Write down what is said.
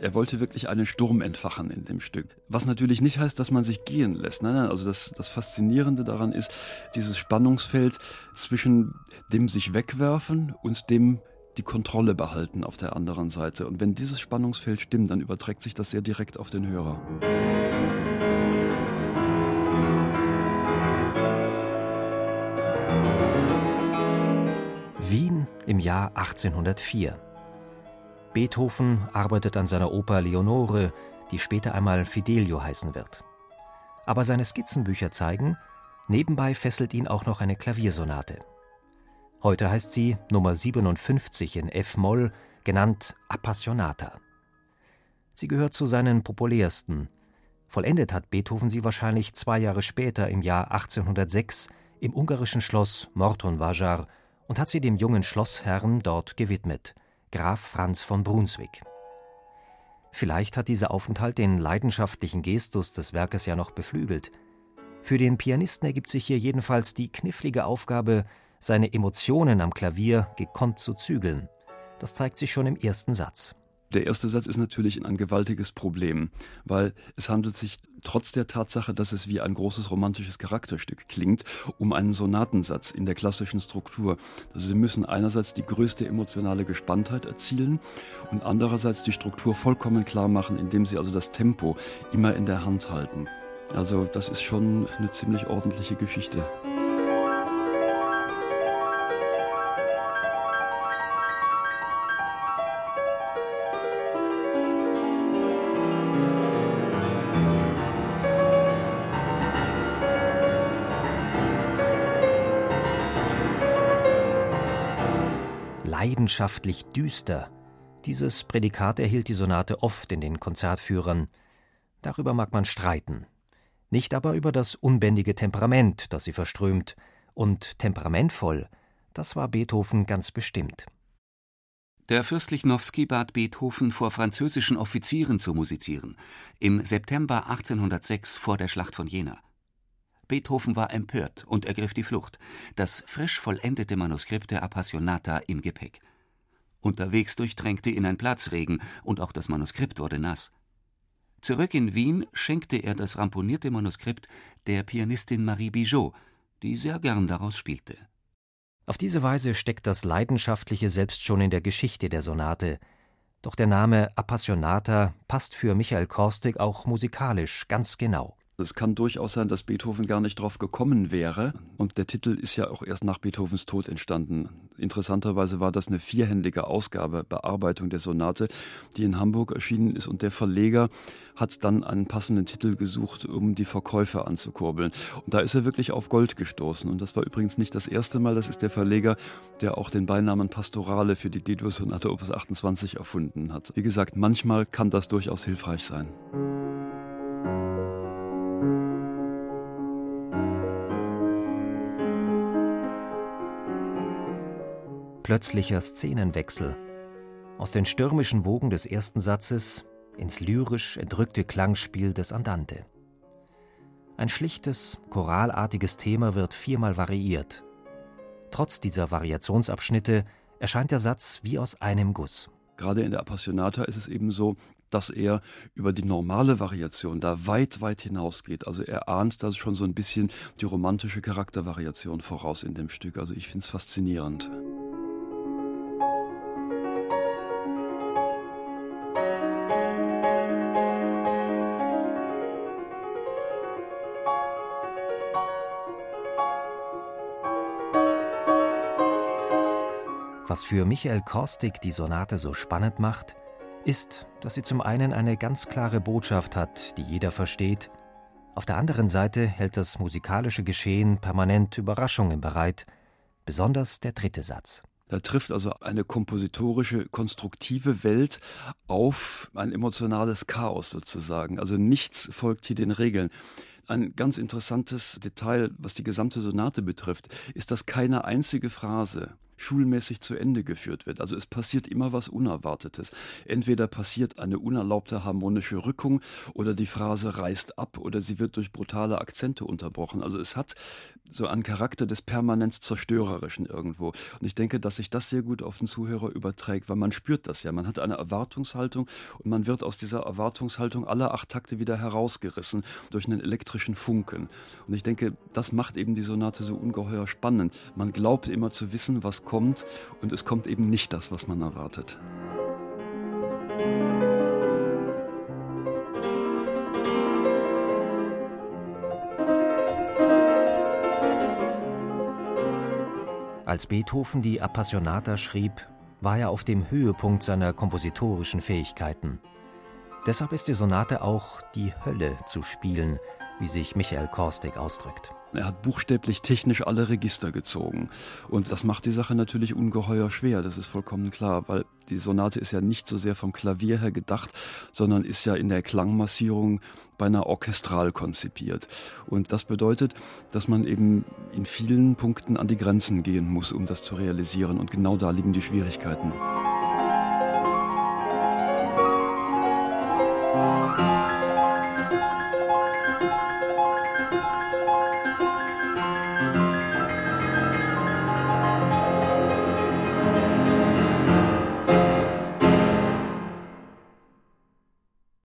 Er wollte wirklich einen Sturm entfachen in dem Stück. Was natürlich nicht heißt, dass man sich gehen lässt. Nein, nein, also das, das Faszinierende daran ist dieses Spannungsfeld zwischen dem sich wegwerfen und dem die Kontrolle behalten auf der anderen Seite. Und wenn dieses Spannungsfeld stimmt, dann überträgt sich das sehr direkt auf den Hörer. Wien im Jahr 1804. Beethoven arbeitet an seiner Oper Leonore, die später einmal Fidelio heißen wird. Aber seine Skizzenbücher zeigen, nebenbei fesselt ihn auch noch eine Klaviersonate. Heute heißt sie Nummer 57 in F-Moll, genannt Appassionata. Sie gehört zu seinen populärsten. Vollendet hat Beethoven sie wahrscheinlich zwei Jahre später im Jahr 1806 im ungarischen Schloss Mortonvajar und hat sie dem jungen Schlossherrn dort gewidmet – Graf Franz von Brunswick. Vielleicht hat dieser Aufenthalt den leidenschaftlichen Gestus des Werkes ja noch beflügelt. Für den Pianisten ergibt sich hier jedenfalls die knifflige Aufgabe, seine Emotionen am Klavier gekonnt zu zügeln. Das zeigt sich schon im ersten Satz. Der erste Satz ist natürlich ein gewaltiges Problem, weil es handelt sich trotz der Tatsache, dass es wie ein großes romantisches Charakterstück klingt, um einen Sonatensatz in der klassischen Struktur. Also Sie müssen einerseits die größte emotionale Gespanntheit erzielen und andererseits die Struktur vollkommen klar machen, indem Sie also das Tempo immer in der Hand halten. Also das ist schon eine ziemlich ordentliche Geschichte. Leidenschaftlich düster. Dieses Prädikat erhielt die Sonate oft in den Konzertführern. Darüber mag man streiten. Nicht aber über das unbändige Temperament, das sie verströmt. Und temperamentvoll, das war Beethoven ganz bestimmt. Der Fürst Lichnowsky bat Beethoven, vor französischen Offizieren zu musizieren, im September 1806 vor der Schlacht von Jena. Beethoven war empört und ergriff die Flucht, das frisch vollendete Manuskript der Appassionata im Gepäck. Unterwegs durchtränkte ihn ein Platzregen und auch das Manuskript wurde nass. Zurück in Wien schenkte er das ramponierte Manuskript der Pianistin Marie Bigot, die sehr gern daraus spielte. Auf diese Weise steckt das Leidenschaftliche selbst schon in der Geschichte der Sonate. Doch der Name Appassionata passt für Michael Korstig auch musikalisch ganz genau. Es kann durchaus sein, dass Beethoven gar nicht drauf gekommen wäre. Und der Titel ist ja auch erst nach Beethovens Tod entstanden. Interessanterweise war das eine vierhändige Ausgabe, Bearbeitung der Sonate, die in Hamburg erschienen ist. Und der Verleger hat dann einen passenden Titel gesucht, um die Verkäufe anzukurbeln. Und da ist er wirklich auf Gold gestoßen. Und das war übrigens nicht das erste Mal. Das ist der Verleger, der auch den Beinamen Pastorale für die D-Dur-Sonate Opus 28 erfunden hat. Wie gesagt, manchmal kann das durchaus hilfreich sein. Plötzlicher Szenenwechsel. Aus den stürmischen Wogen des ersten Satzes ins lyrisch entrückte Klangspiel des Andante. Ein schlichtes, choralartiges Thema wird viermal variiert. Trotz dieser Variationsabschnitte erscheint der Satz wie aus einem Guss. Gerade in der Appassionata ist es eben so, dass er über die normale Variation da weit, weit hinausgeht. Also er ahnt da schon so ein bisschen die romantische Charaktervariation voraus in dem Stück. Also ich finde es faszinierend. Was für Michael Korstig die Sonate so spannend macht, ist, dass sie zum einen eine ganz klare Botschaft hat, die jeder versteht, auf der anderen Seite hält das musikalische Geschehen permanent Überraschungen bereit, besonders der dritte Satz. Da trifft also eine kompositorische, konstruktive Welt auf ein emotionales Chaos sozusagen. Also nichts folgt hier den Regeln. Ein ganz interessantes Detail, was die gesamte Sonate betrifft, ist, dass keine einzige Phrase schulmäßig zu Ende geführt wird. Also es passiert immer was Unerwartetes. Entweder passiert eine unerlaubte harmonische Rückung oder die Phrase reißt ab oder sie wird durch brutale Akzente unterbrochen. Also es hat so einen Charakter des permanent Zerstörerischen irgendwo. Und ich denke, dass sich das sehr gut auf den Zuhörer überträgt, weil man spürt das ja. Man hat eine Erwartungshaltung und man wird aus dieser Erwartungshaltung alle acht Takte wieder herausgerissen durch einen elektrischen Funken. Und ich denke, das macht eben die Sonate so ungeheuer spannend. Man glaubt immer zu wissen, was kommt und es kommt eben nicht das, was man erwartet. Als Beethoven die Appassionata schrieb, war er auf dem Höhepunkt seiner kompositorischen Fähigkeiten. Deshalb ist die Sonate auch die Hölle zu spielen, wie sich Michael Korstig ausdrückt. Er hat buchstäblich technisch alle Register gezogen. Und das macht die Sache natürlich ungeheuer schwer, das ist vollkommen klar, weil die Sonate ist ja nicht so sehr vom Klavier her gedacht, sondern ist ja in der Klangmassierung beinahe orchestral konzipiert. Und das bedeutet, dass man eben in vielen Punkten an die Grenzen gehen muss, um das zu realisieren. Und genau da liegen die Schwierigkeiten.